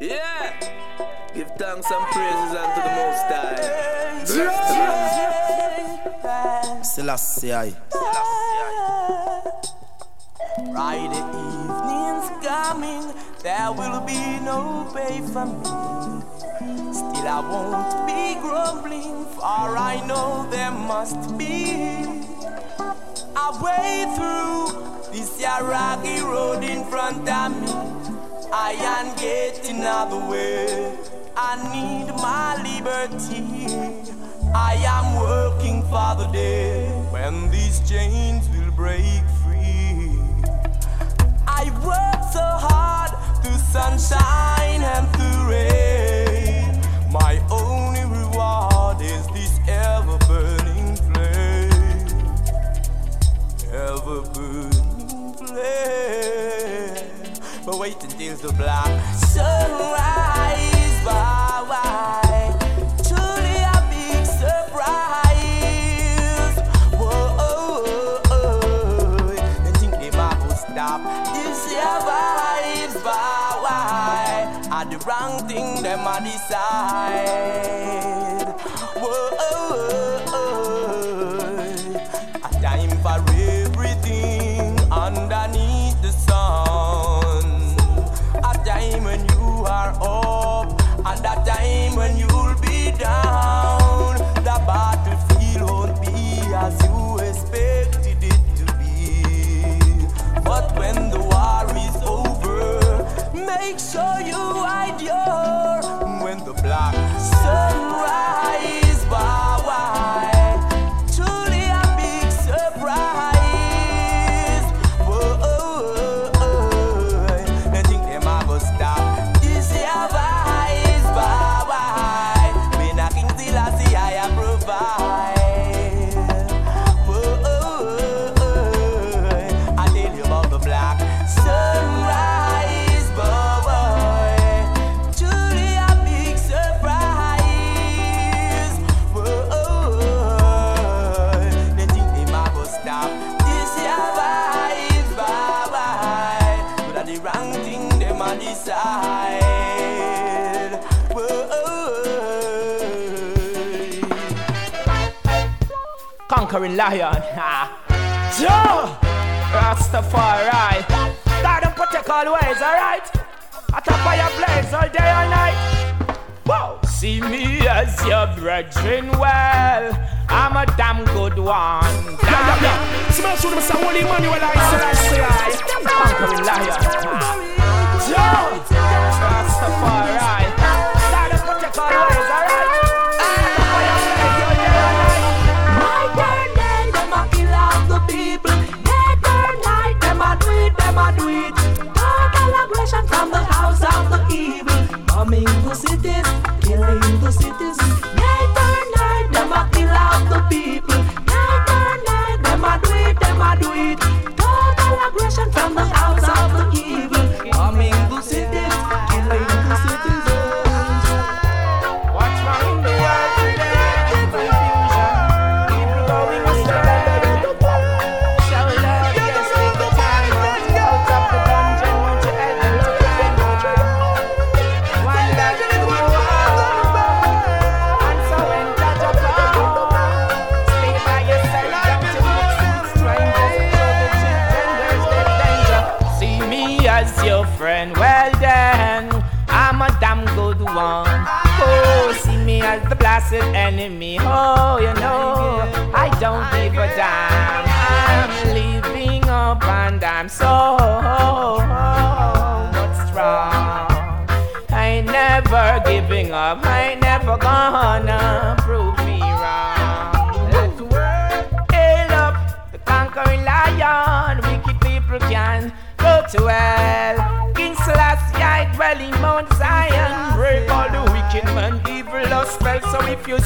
Yeah! Give thanks and praises unto the Most High. Selassie I. Friday evening's coming, there will be no pay for me. Still, I won't be grumbling, for I know there must be a way through this rocky road in front of me. I am getting out the way. I need my liberty. I am working for the day when these chains will break free. I work so hard through sunshine and through rain. My only reward is this ever burning flame. Ever burning flame. But wait until the black sunrise. Why, why? Truly a big surprise. Whoa, oh, oh, oh. Don't think the Bible stop. This your vibes. Why, why? Are the wrong thing them I decide. Whoa, oh. lion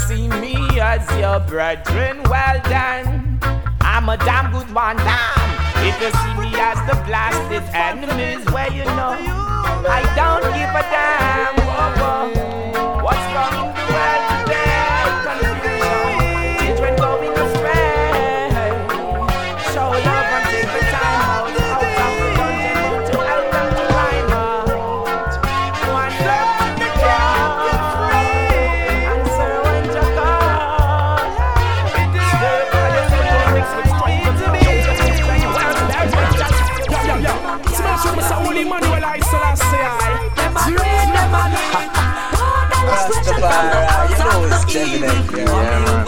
see me as your brethren, well done. I'm a damn good one, damn. If you see me as the blasted enemies, well, you know, I don't give a damn. Whoa, whoa. What's wrong in the world? Rastafari, uh, you know it's definite. Yeah, man.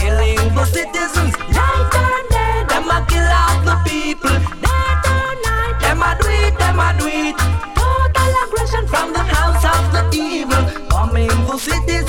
killing the citizens. Night and day, them a kill out the people. Night and night, them a do it, them a do it. Total aggression from the house of the evil, bombing the cities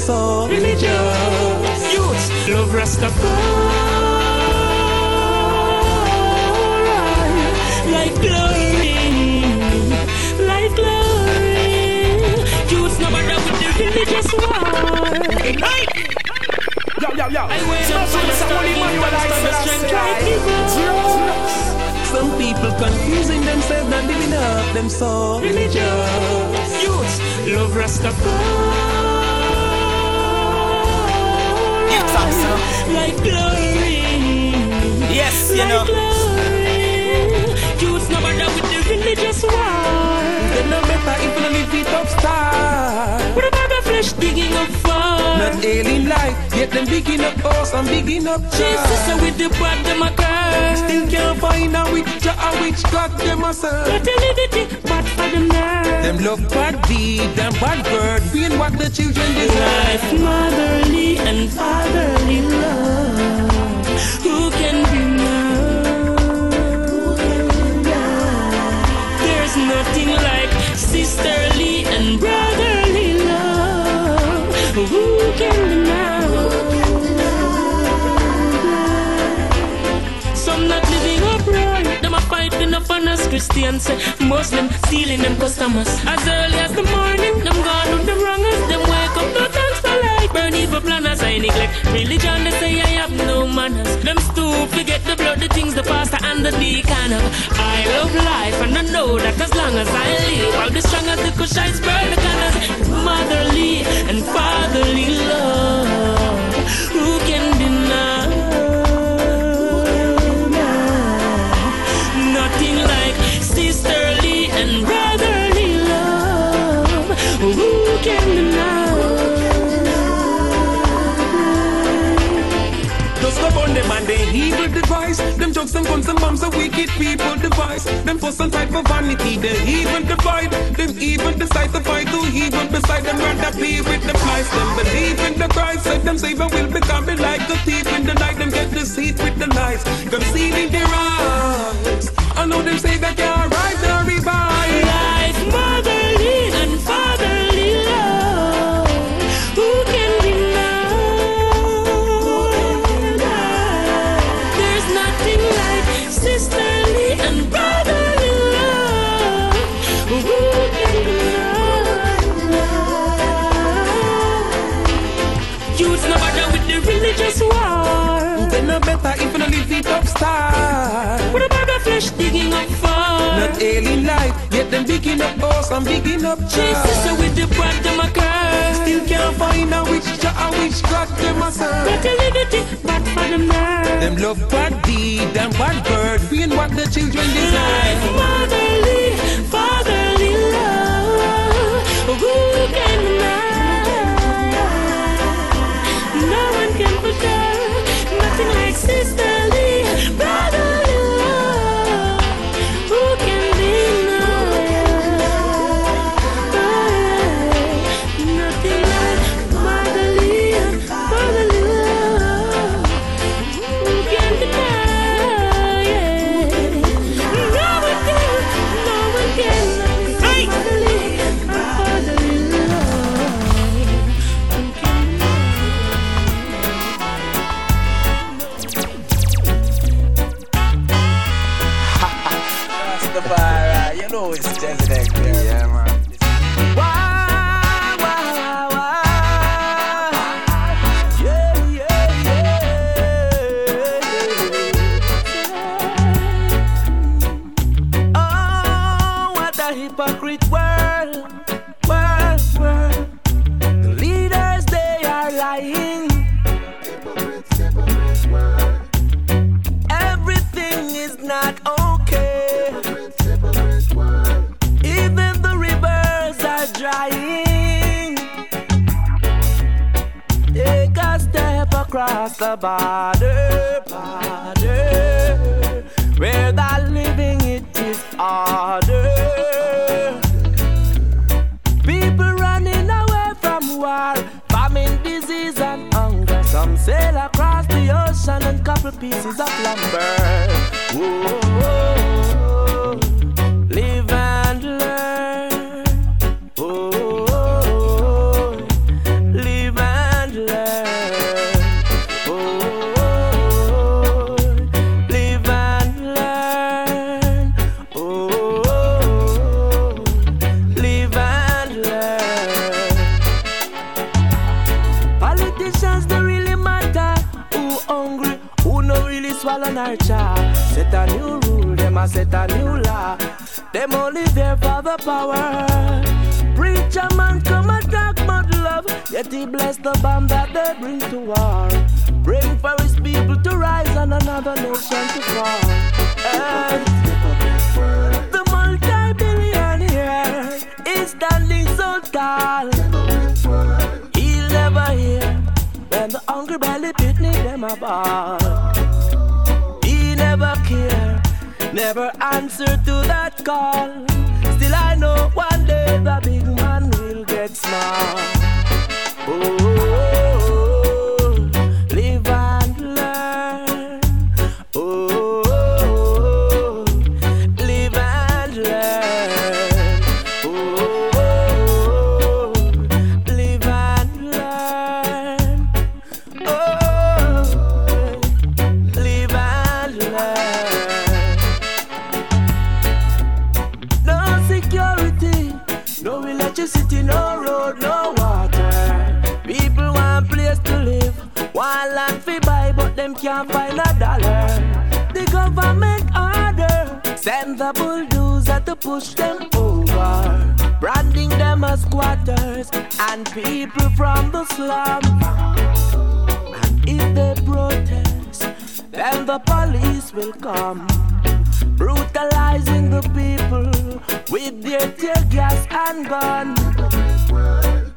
so religious. Youth love Rastafari like glory, like glory. Youth no bother with the religious war. Hey! Yo, yo, yo. I went Smash on with fire, the star Holy give Emmanuel, thanks I to the say, strength I like Some people confusing themselves and living up them so religious. Youth love Rastafari like glory. Yes, you like know. glory. Youth no bother with the religious war. They no better if you live it up star. With a bag of flesh digging up far. Not alien life, yet them bigging up us and bigging up Jesus. So with the Still can't find a witch a witch God them a serve. The liberty bad for them now. Them love bad deed and bad word. Being what the children deserve. Life, motherly and fatherly love. Who can Christians. say stealing them customers. As early as the morning, them gone on the wrongers. Them wake up no thanks for life. Burn evil planners. I neglect religion. They say I have no manners. Them stoop forget the blood, the things the pastor and the deacon of. I love life and I know that as long as I live, I'll be strong as the Kushites burn the cannons. Motherly and fatherly love. Who can deny? Them jokes and guns and bombs are wicked people device. Them fuss and fight for vanity. They evil divide. Them evil decide to fight to evil beside them rather be with the flies. Them believe in the Christ. Said them savior will become it like a thief in the night. Them get deceit with the lies. Concealing their eyes. I know them say that can't rise or revive. It up star. With a bag of flesh digging up far. Not alien life, yet them digging up us and digging up Chase child. sister with the blood them a curse. Still can't find a which jar and which God them a serve. Got a liberty, but for them nerve. Them love bad deed and bad bird, being what the children deserve. Fatherly, fatherly love. Who can deny? Cha. Set a new rule, them a set a new law. Them only there for the power. Preacher man come attack mud love, yet he bless the bomb that they bring to war. Bring for his people to rise and another nation to fall. And the multi-billionaire is standing so tall. He'll never hear when the hungry belly picnic them a never answer to that call. Still I know one day the big man will get small. Oh, oh, oh. The bulldozer to push them over, branding them as squatters and people from the slum. And if they protest, then the police will come brutalizing the people with their tear gas and gun.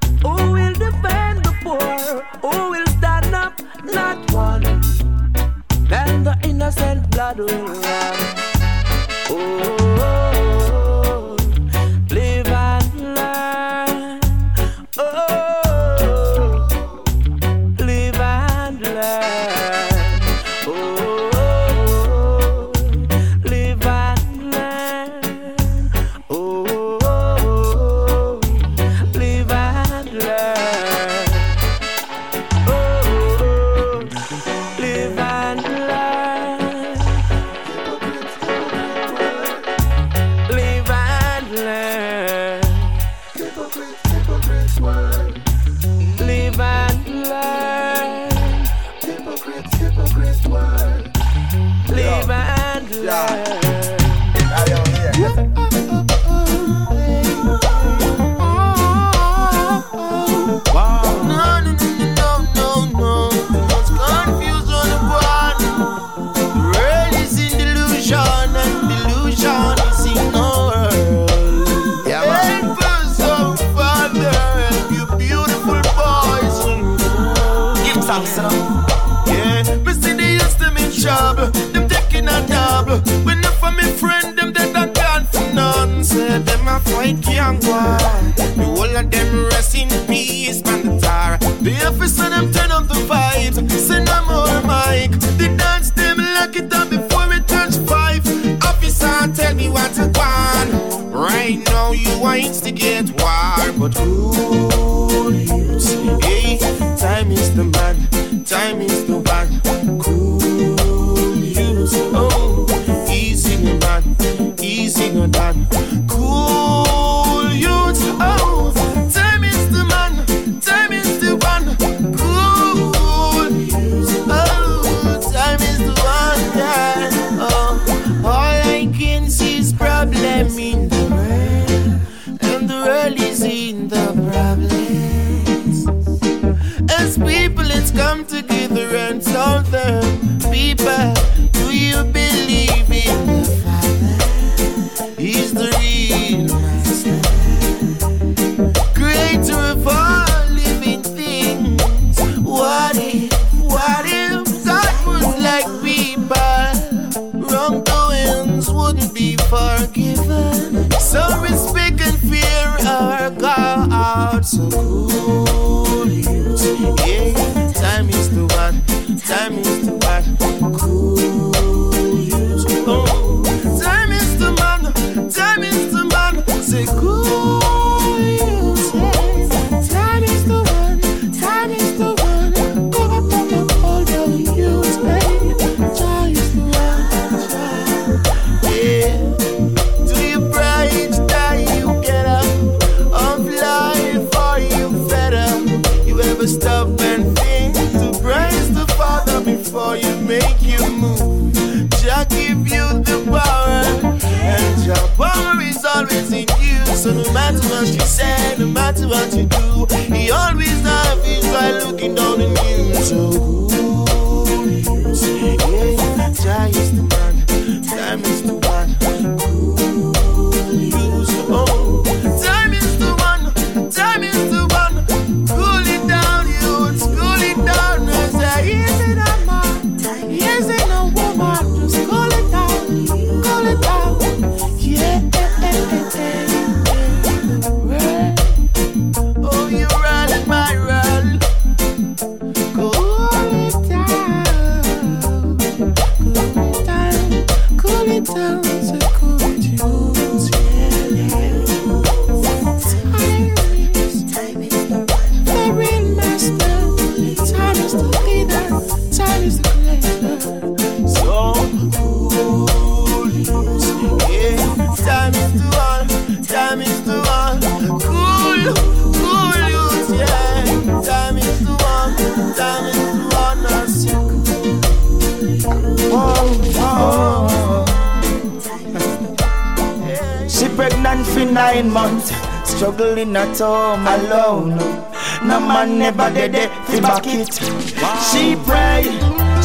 it. Wow. She pray,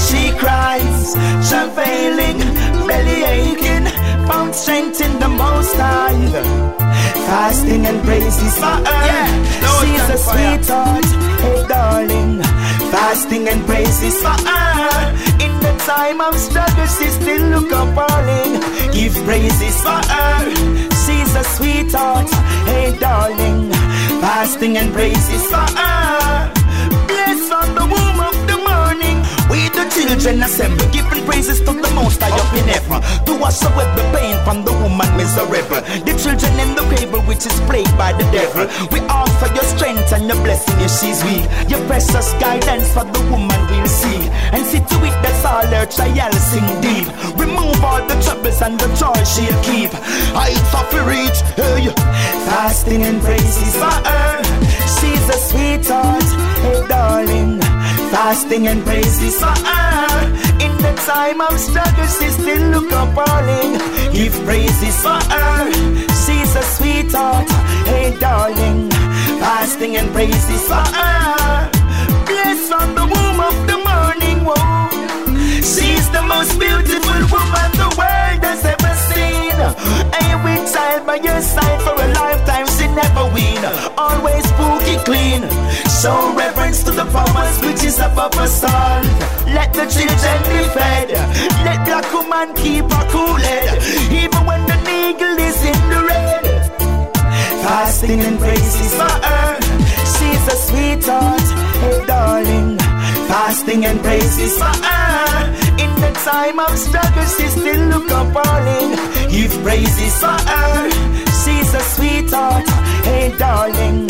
she cries, travailing, belly aching, found strength in the Most High. Fasting and praises for uh-uh. her. Yeah. No, She's a sweetheart, hey darling. Fasting and praises for her. In the time of struggle, she still look appalling. Give praises for her. She's a sweetheart, hey darling. Fasting and praises for her. children assemble, giving praises to the most high up in heaven. To wash away the pain from the woman miserable. The children in the cable, which is plagued by the devil. We ask for your strength and your blessing if she's weak. Your precious guidance for the woman we'll see. And see to it that's all her trial sing deep. Remove all the troubles and the joy she'll keep. I of reach, hey. Fasting and praises for her. She's a sweetheart, hey darling fasting and praises for her. In the time of struggle, she still look appalling. Give praises for her. She's a sweetheart, hey darling. Fasting and praises for her. Bless from the womb of the morning, whoa. She's the most beautiful woman the world has ever seen. And child by your side for a lifetime never win. Always spooky clean. Show reverence to the powers which is above us all. Let the children be fed. Let black woman keep her cool head. Even when the needle is in the red. Fasting and praises for her. She's a sweetheart, hey darling. Fasting and praises for her. In the time of struggle, she still look up, darling. Give praises for her. She's a sweetheart hey darling.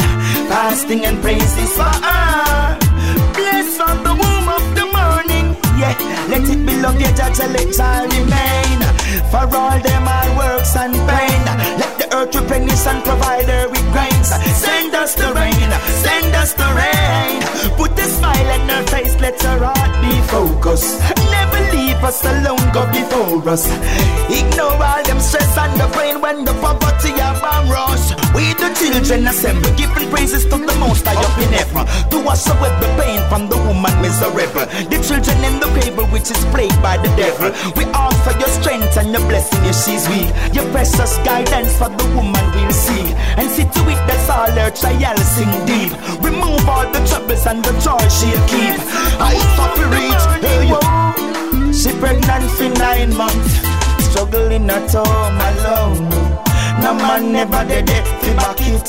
Fasting and praises for her. Bless from the womb of the morning. Yeah, let it be love, yet let it remain. For all them hard works and pain. Let the earth replenish and provide her with grains. Send us the rain, send us the rain. Put a smile on her face, let her heart be focused. Never leave us alone, go before us. Ignore all them stress and the pain when the poverty bomb rush. We children assemble, giving praises to the most high up in heaven. To wash away the pain from the woman miserable. The children in the people which is plagued by the devil. We offer your strength and your blessing if she's weak. Your precious guidance for the woman we'll see. And see to it that's all her trials sing deep. Remove all the troubles and the joy she'll keep. I we reach her. She pregnant for nine months, struggling at home alone. No man never it to back it.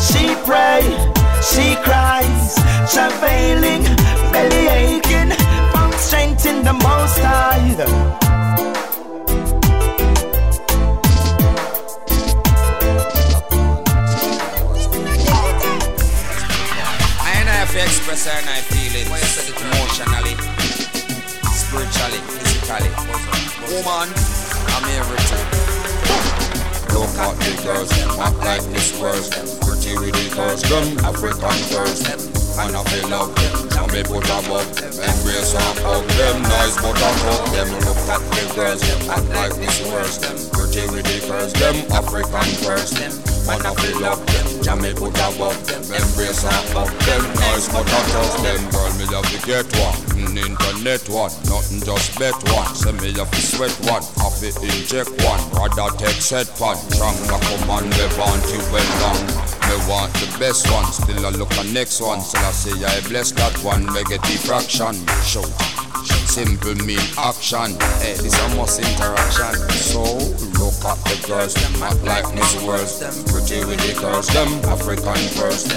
She pray, she cries, travailing, belly aching, found strength in the Most High. fi express her and I feelings emotionally, spiritually, physically. Woman, I'm everything. At the girls, act like this world. Pretty ridiculous, them African girls. And I feel love them, and me put them. Embrace and hug them, nice but I hug them. Look at the girls, act like this world. Pretty ridiculous, them African girls. Man, I feel love them, me put above them. Embrace and hug them, nice but I hug them. Girl, me love to get one, mm, internet one, nothing just bet one. Say me love to sweat one, have to inject one. Rather take set one, strong like a man, we want you well long. Me want the best one, still I look at next one. Still I say I bless that one, me get the fraction. Show. Simple mean action. Hey, this a must interaction. So look at the girls, them act like Miss World. Pretty with the girls, them African girls.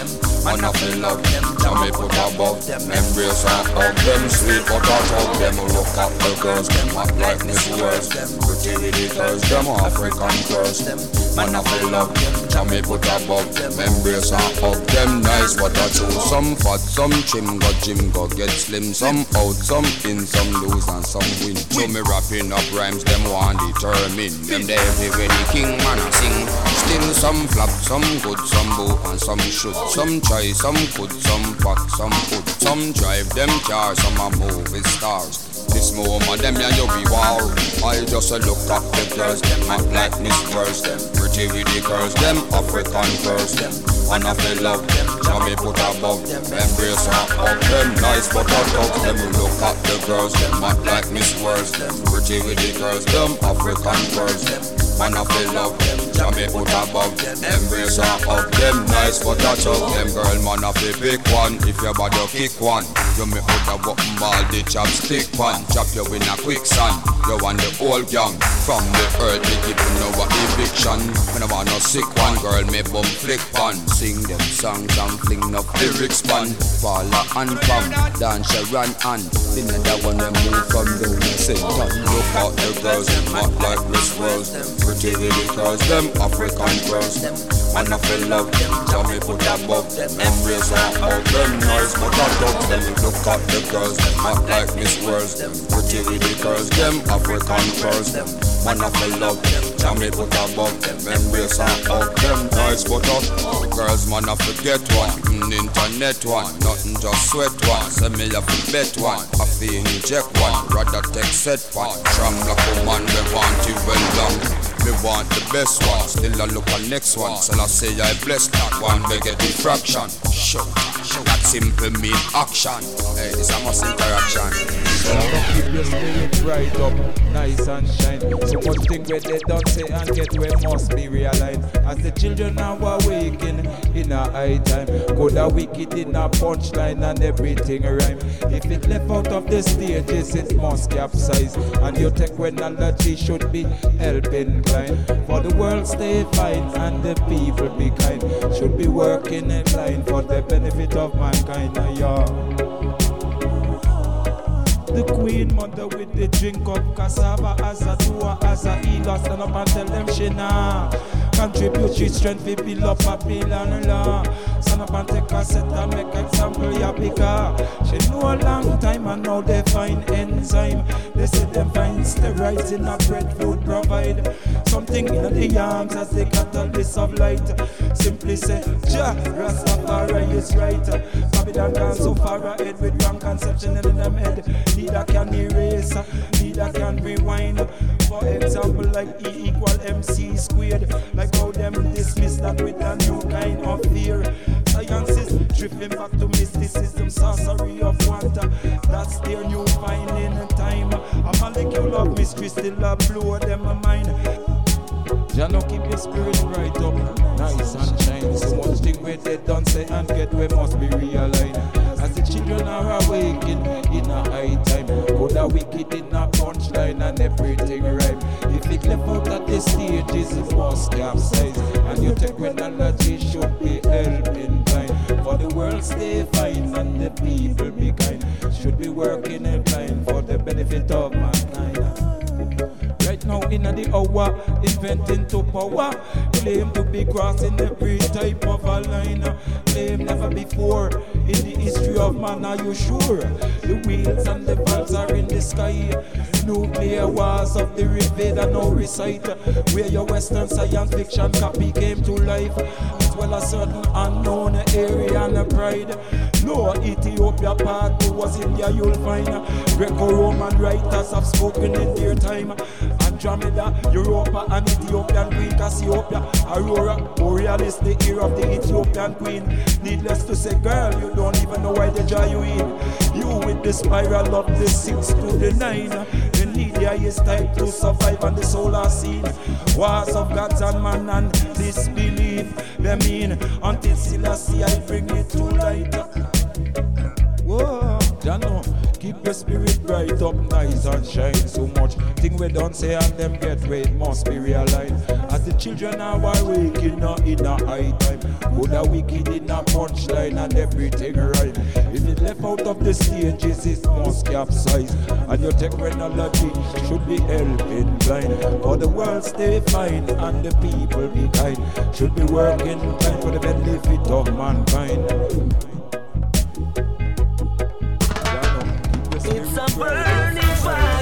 Man, I feel love them. Me put above them. Embrace and hug them. Sweet but I hug them. Look at the girls, them act like Miss World. Pretty with the girls, them African girls. Man, I feel love them. Me put above them. Embrace and hug them. Nice but I choose some fat, some trim, go gym, go get slim. Some out, some in, lose and some win. So me rapping up rhymes, them want determine. Them there everywhere the king man a sing. Still some flop, some good, some bow and some shoot. Some try, some good, some pack, some put. Some drive them cars, some a movie stars. This moment them yeah you be war. I just a look at the girls, them act like Miss Girls, them pretty with the girls, them African girls, them. And I feel love them, me put above them, embrace and hug them, nice but I talk them. Look at the girls, them act like Miss Worlds, them pretty with the girls, them African girls, them. Man, I feel love them, me put above them, embrace and hug them, nice but I talk them. Girl, man, I feel pick one, if your body kick one, you me put a button ball, the chopstick one, chop you in a quicksand. You want the whole gang from the earth, me give you no eviction. When I want no sick one, girl, me bum flick one. Sing them songs and fling no lyrics pan. Falla and pam, dance a run and. Then that one them move from the center. Look out the girls, not like Miss World. Pretty really girls, them African girls. Man, I feel love them, so me put above them. Embrace and hug them, nice but I love them. Look at the girls, them not like Miss World. Pretty really girls, them African girls. Man, I feel love them, so me put above them. Embrace and hug them, nice but I Girls, man, I forget one, mm, internet one, nothing just sweat one. Say me to bet one, I feel inject one, rather take set one. Strong like a man, we want you well. Me want the best one, still I look at next one. So I say I bless that one, get the fraction. Show, show. Simple mean action. Hey, it's a must interaction. Well, keep your spirit right up, nice and shine. So much thing where they don't say and get where must be realized. As the children are awakening in a high time. Good a wicked in a punchline and everything rhyme. If it left out of the stages, it must capsize. And your technology should be helping kind. For the world stay fine and the people be kind. Should be working in line for the benefit of mankind. Yeah. The queen mother with the drink of cassava as a doer, as a healer. Stand up and tell them she nah. Contribute she strength we build up a billion law. Stand up and take a set and make example ya bigger. She know a long time and now they find enzyme. They say them find steroids in a bread food provide. Something in the arms as they the catalyst of light. Simply say, Ja, Rastafari is right. Babylon gone so far ahead with wrong conception in them head. Neither can erase, uh, neither can rewind. For example, like E equal MC squared. Like how them dismiss that with a new kind of fear. Science is drifting back to mysticism, sorcery of wonder. That's their new finding in time. A molecule of mystery still a blow them a mind. Jah no keep your spirit right up, nice and shine. Where they don't say and get where must be realigned. As the children are awaking in a high time, good a wicked in a punchline and everything rhyme. If it left out at the stages, it must capsize. And your technology should be helping blind. For the world stay fine and the people be kind. Should be working in line for the benefit of mankind. Right now in the hour, inventing to power. Claim to be crossing every type of a line. Claim never before in the history of man. Are you sure? The wheels and the valves are in the sky. Nuclear wars of the Rigveda now recite. Where your Western science fiction copy came to life. Well as certain unknown area and pride. No Ethiopia part two was India you'll find. Greco-Roman writers have spoken in their time. Andromeda, Europa and Ethiopian Queen Cassiopeia, Aurora, Borealis, the ear of the Ethiopian Queen. Needless to say, girl, you don't even know why they draw you in. You with the spiral of the six to the nine. The media is type to survive on the solar scene. Wars of gods and man and disbelief. They mean until Selassie I bring it to light. Whoa, Jano, keep your spirit bright up, nice and shine so much. Thing we don't say and them get where it must be realized. As the children are waking up in a high time, good a wicked in a punchline and everything right. If it left out of the stages, it must capsize. And your technology should be helping blind. For the world stay fine and the people be kind. Should be working kind for the benefit of mankind. Burning fire.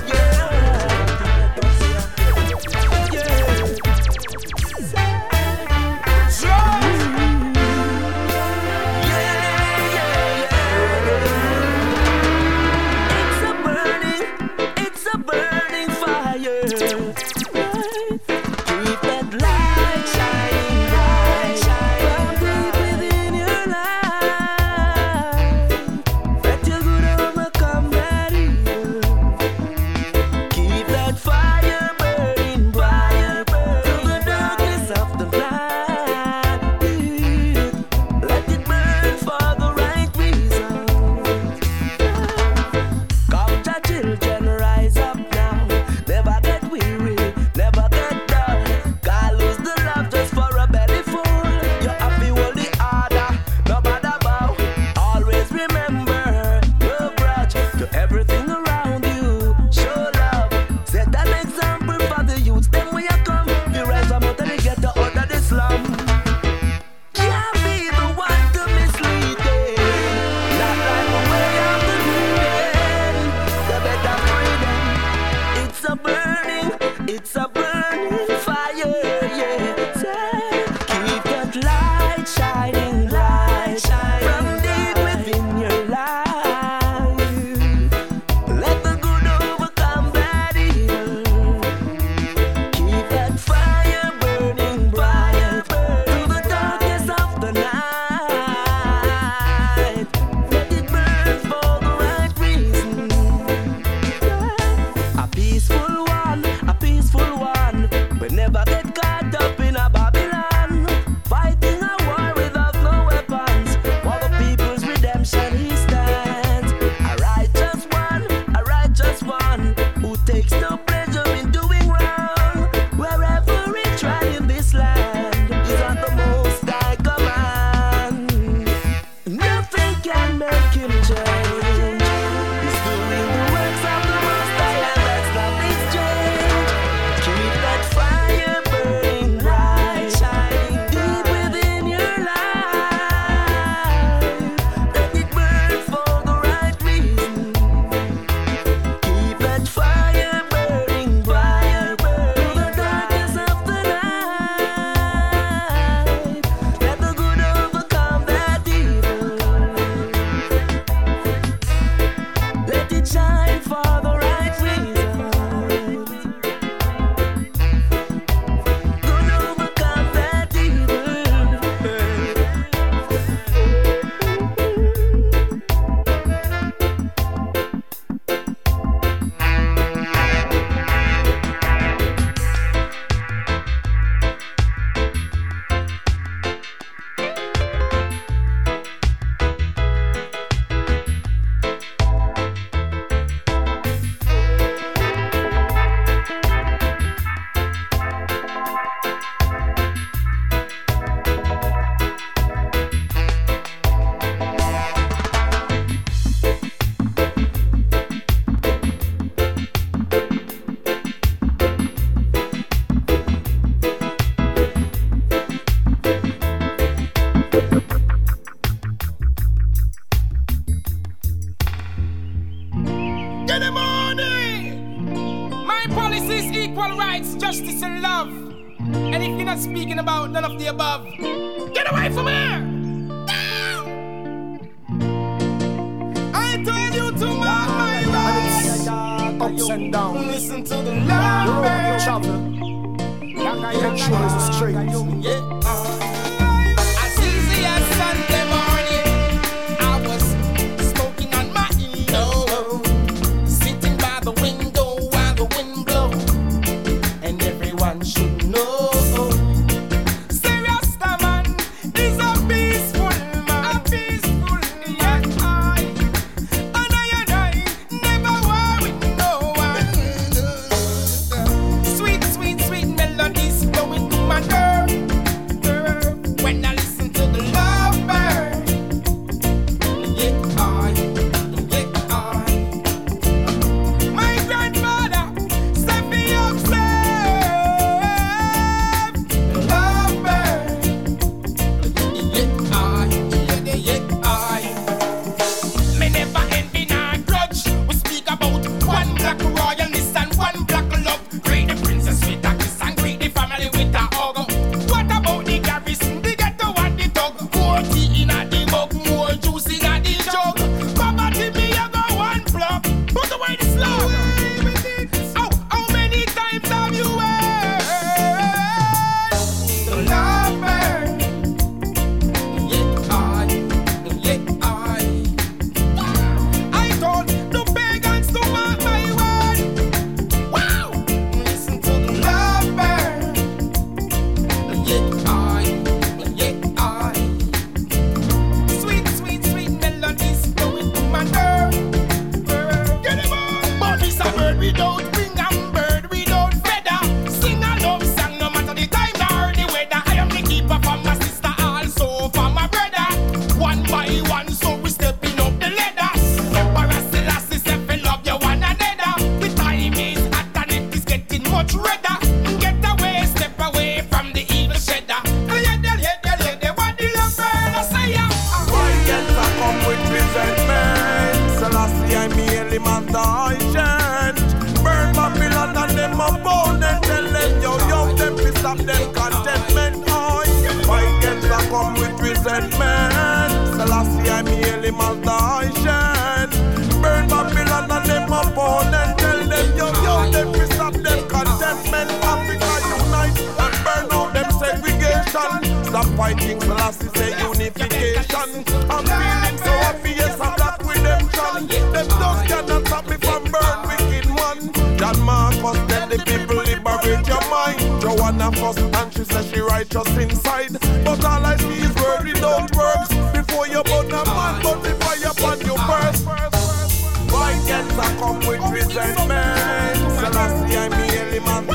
white King Selassie say unification. I'm feeling so happy, yes, I'm black redemption. Them just cannot stop me from burn wicked man. John Marcus let the people liberate your mind. Joanna fuss and she says she righteous inside. But all I see is worry, don't work. Before you burn a man, put the fire upon your first. Why gets I come with resentment? Selassie, I'm the element.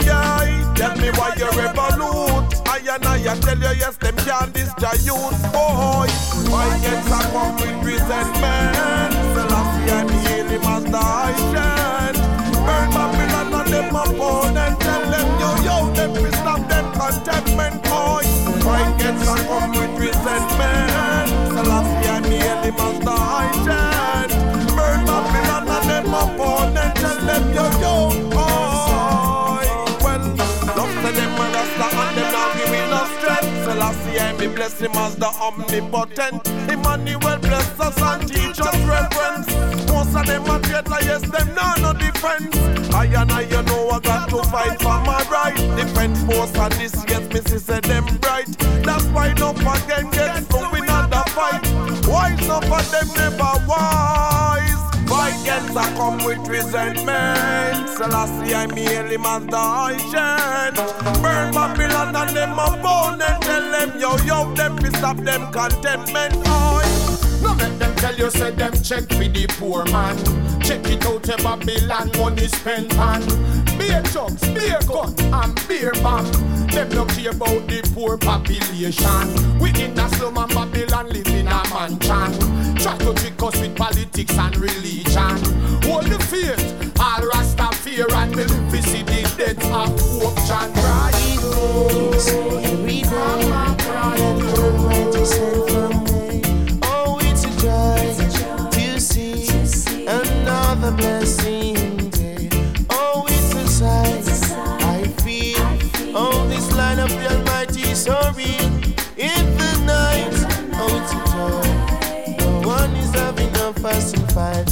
Tell me why you revolute. I and I, I tell you, yes, them can destroy youth, Boy, why get I come with resentment? Selassie, I'm the healing master, I chant. as the omnipotent. Emmanuel bless us and teach us reverence. Most of them are traitor, yes, them know no defense. I and I, you know, I got to fight for my right. Defense force and this, yes, missus said them bright. That's why no again get no win another the fight. Why some of them never wise? Arrogance I come with resentment. Selassie I hail him as the high shed Burn Babylon and them opponent. Tell them yo yo them piss off them contentment. Oi No let them tell you say them check for the poor man. Check it out a Babylon money spent on. Beer chucks, beer gun and beer bomb. Them no care about the poor population. We in a slum and Babylon live in a mansion. To trick us with politics and religion. Hold the faith, all Rasta fear and believe we see the death of Pope John Christ. Read my Oh, it's a joy to see another blessing day. Oh, it's a sight I feel. Oh, this line of the Almighty is. Having fight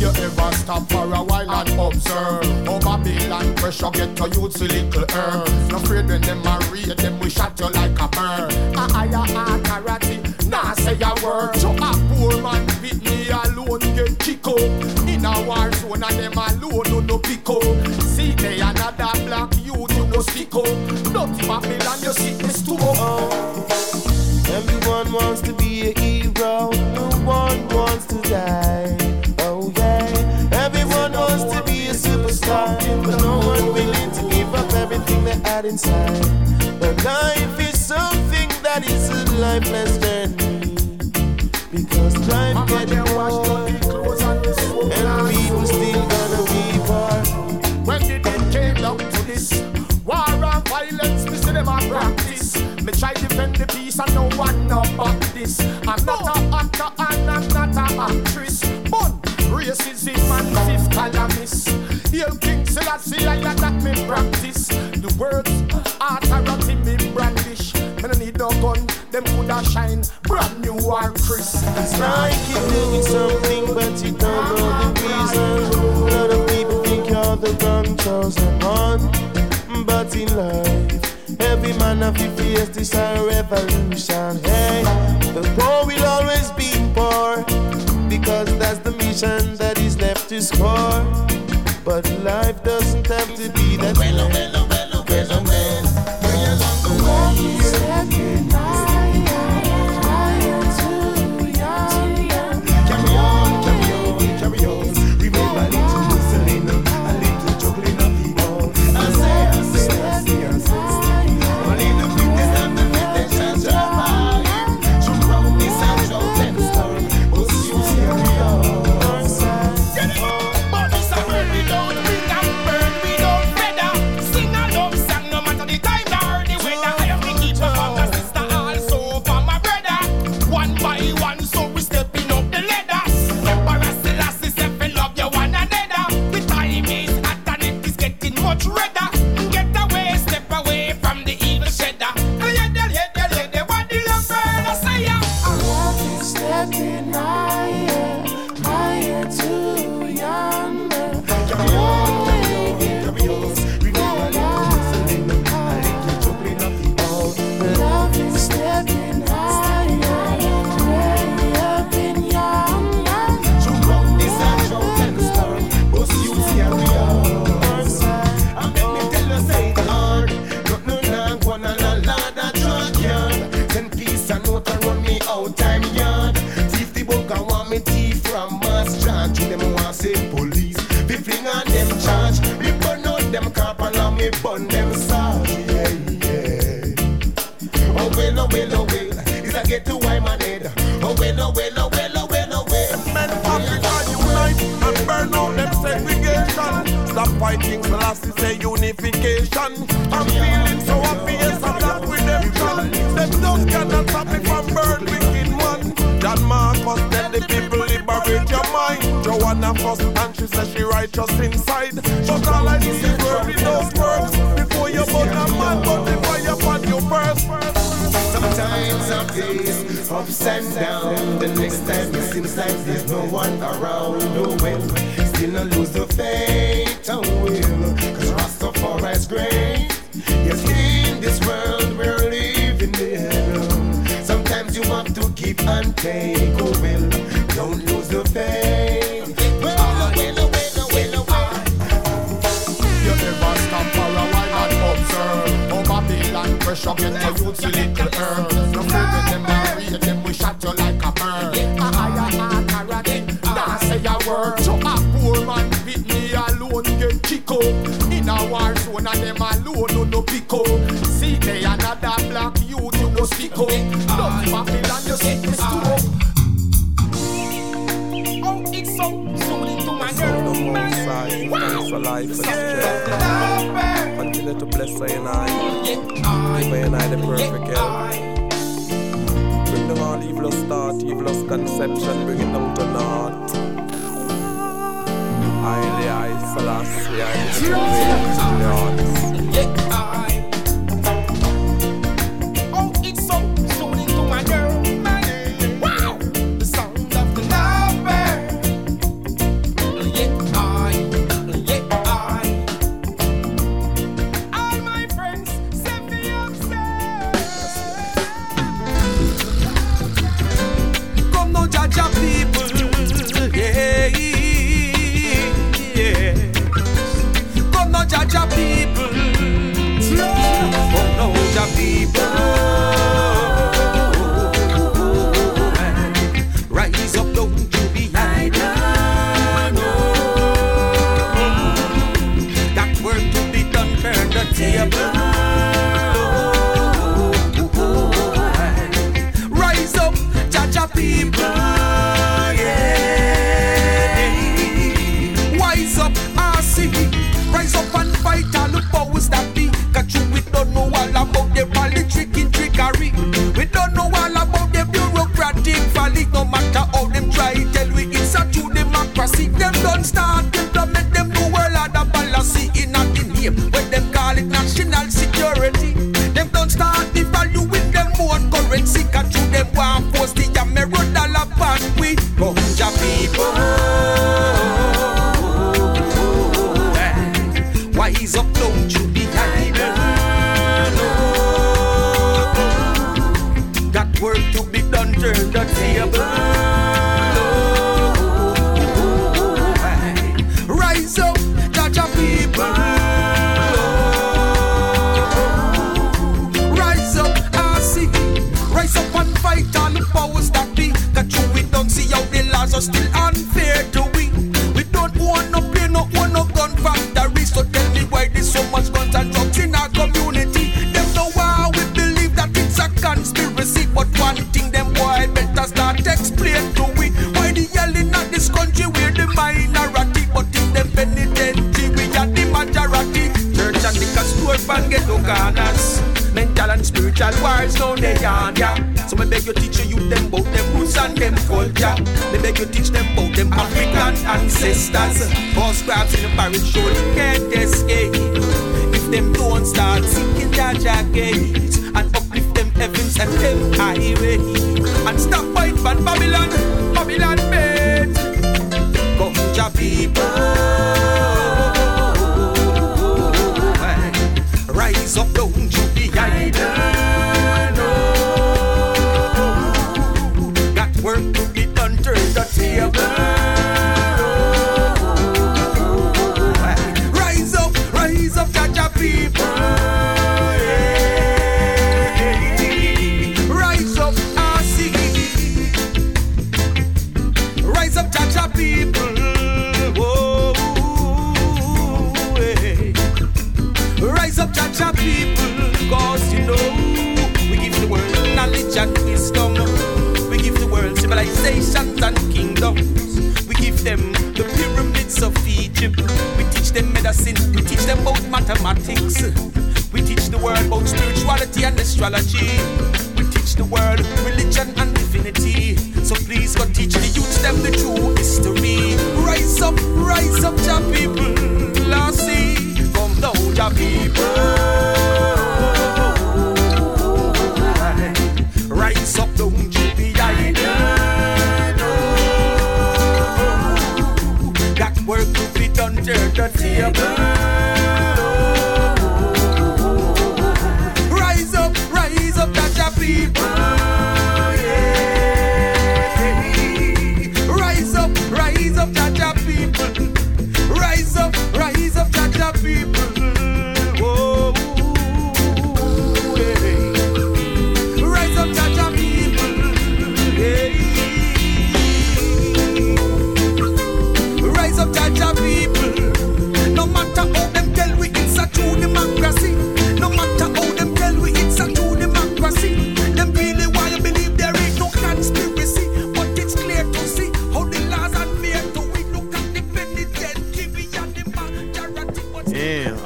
You ever stop for a while and observe? How Babylon pressure get to you to little earth No afraid when them raid them we shot you like a bird. A higher authority, nah say a word. So a poor man beat me alone get out. In a war zone and them alone no no pick up See they another black youth you go stick up Dirty Babylon you see this too Oh yeah, everyone wants to be a superstar, but no one willing to give up everything they had inside. But life is something that is a lifeless journey because life getting old, and people still gonna be poor. When did it came down to this war and violence? See them a practice. Me try defend the peace and no one know about this. I'm not Selassie, I got that me practice. The words authority me brandish. Me no need no gun, them coulda shine brand new and crisp. It's like you're doing something, but you don't know the reason. A lot of people think you're the wrong chosen one, but in life, every man of you fears this revolution. Hey, the poor you have to keep and take. Oh, well, don't lose the faith. Well, well, well, well, well, well. You never stop for a while and observe. Oh, Babylon pressure get the youth to little earth. No food in them, no them, we shot you like a bird. A higher heart, a racket, nah say a word. So a poor man with me alone get kick up. In a war zone, and them alone no no pick up. See they another black youth, you no speak up. Babylon just hit me stoop. Oh, it's so soothing to my nerves. Wow. Thanks for life and strength. Continue to bless her and I. Give her and I the perfect help. Bring them all evil start, lost conception, bring it to naught.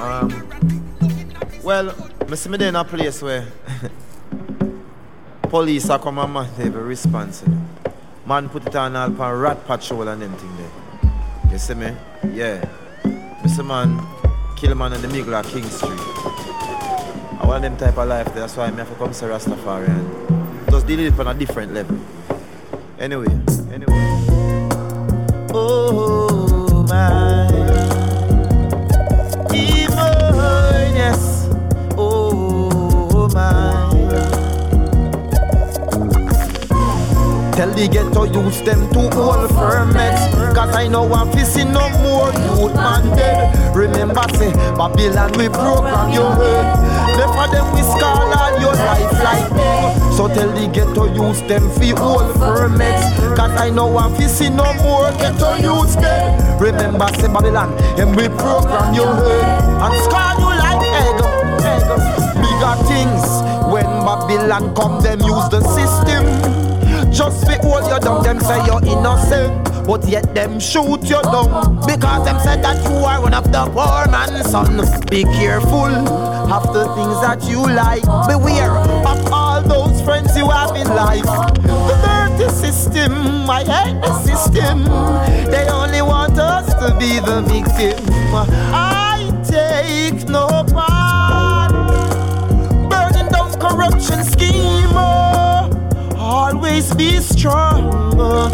Um, well, I see me in a place where police are come and man, they. You know. Man put it on all pan rat patrol and them thing there. You see me? Yeah. Mr. Man kill man in the middle of King Street. I want them type of life there, that's why I have to come to Rastafari and just deal with it on a different level. Anyway, anyway. Oh my yes. Oh, oh my. Tell the ghetto use them to hold ferments eh. Cause I know I'm facing no more youth man dead. Remember say Babylon we program your head. Left them we scar all your life like me So tell the ghetto use them fi hold ferments eh. Cause I know I'm facing no more ghetto youth dead. Remember say Babylon and we program your head. And scar you like things. When Babylon come them use the system. Just fi hold you down, them say you're innocent. But yet them shoot you down. Because them said that you are one of the poor man's son Be careful of the things that you like. Beware of all those friends you have in life. The dirty system, I hate the system. They only want us to be the victim. I take no corruption scheme oh always be strong. Oh,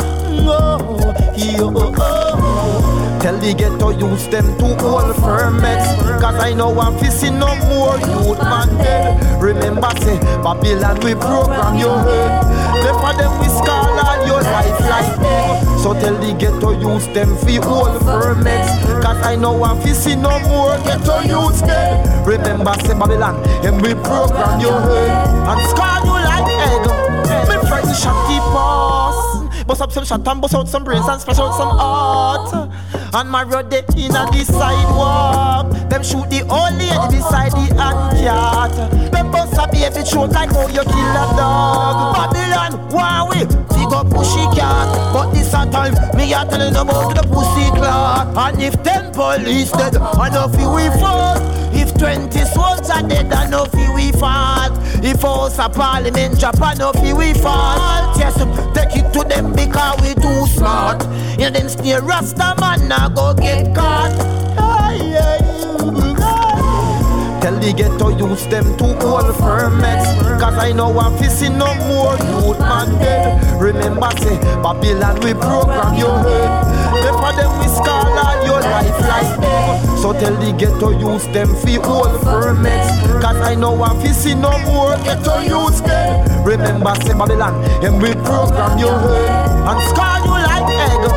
oh, oh. Tell the ghetto use them to hold ferments Cause I know I'm facing no more youth man dead. Remember say Babylon we program your head. Left for them we scar all your life like me So tell the ghetto use them fi hold ferments Cause I know I'm facing no more ghetto youth dead. Remember say Babylon and we program your head. And scar you like egg. Me friend shot the boss Bust up some shot and bust out some brains and splash out some art. And my road they in the sidewalk. Them shoot the old lady beside the hand Them bust a baby throat like how you kill a dog. Babylon, why we? Up pushy cat. But this a time me a telling them about the pussy clot And if ten police dead, I know fi we If twenty souls are dead, I know fi we fall If House of Parliament drop, I know fi we fall Yes, take it to them because we too smart. You them snare Rasta man now go get caught. Ay, ay, Tell the ghetto use them to hold ferments eh. Cause I know I'm facing no more youth man dead. Remember say Babylon we program your head For them we scar all your life like So tell the ghetto use them fi hold ferments Cause I know I'm facing no more ghetto youth dead. Remember say Babylon and we program your head And scar you like egg.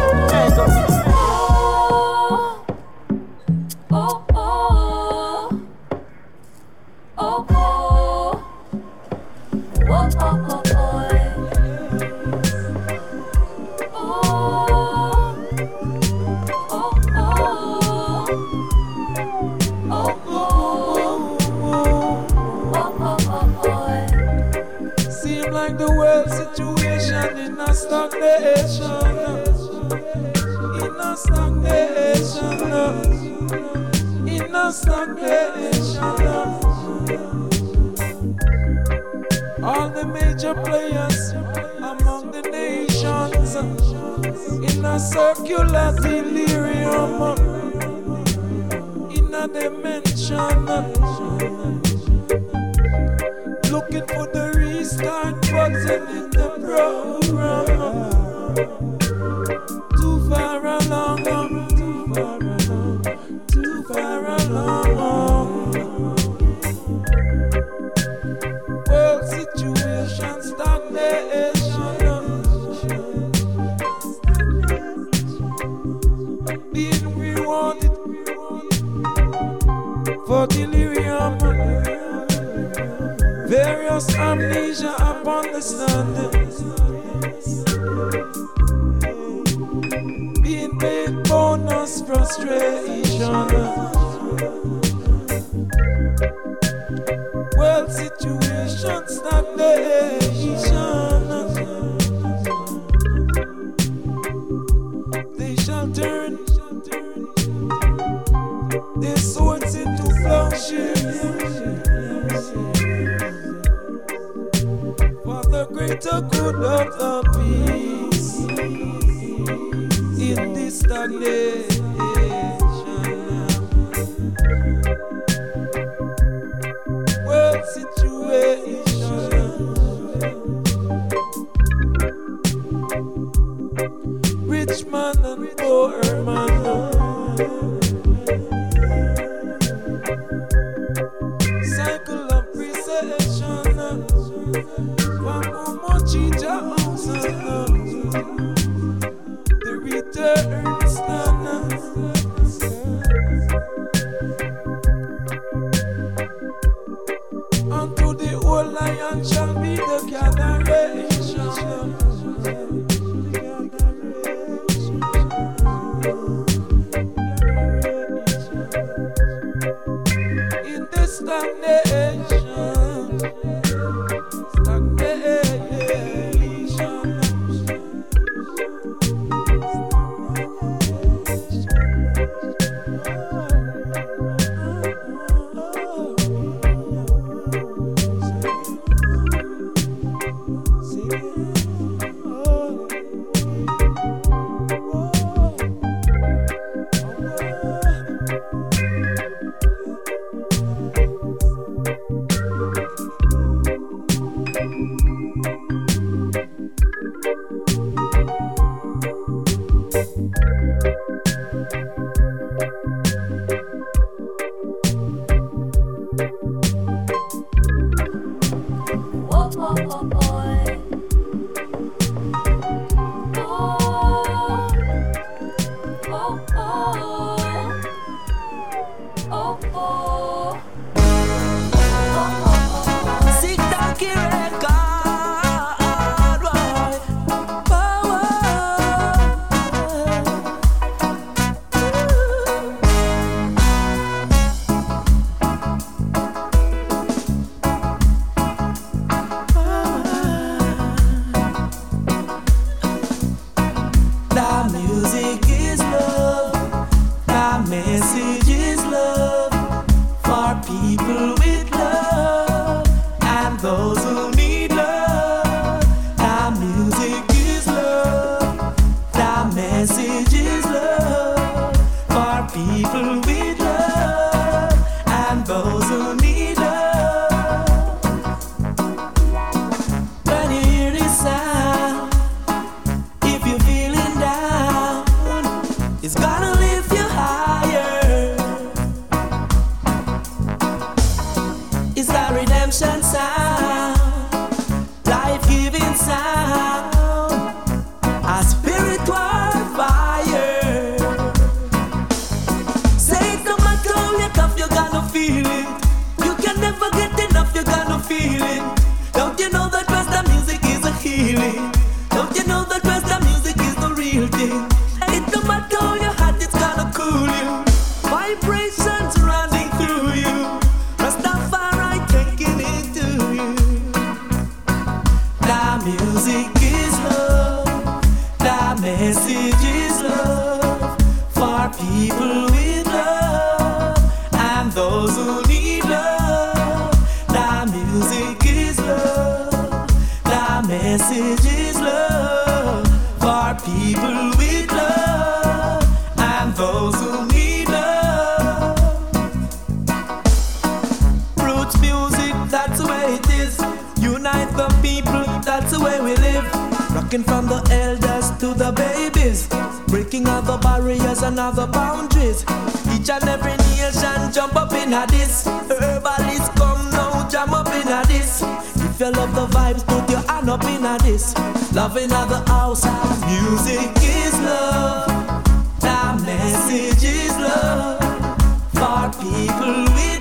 In a stagnation. In a stagnation. In a stagnation. All the major players among the nations in a circular delirium. In a dimension looking for the restart in the program. Too far along, too far along, too far along. World situation stagnation. Being rewarded for delirium. Various amnesia standards. Being paid bonus frustration. I could not have peace in this darkness. and the boundaries. Each and every nation jump up in a this. Everybody's come now, jump up in a this. If you love the vibes, put your hand up in a this. Loving in the house. Music is love. That message is love. For people with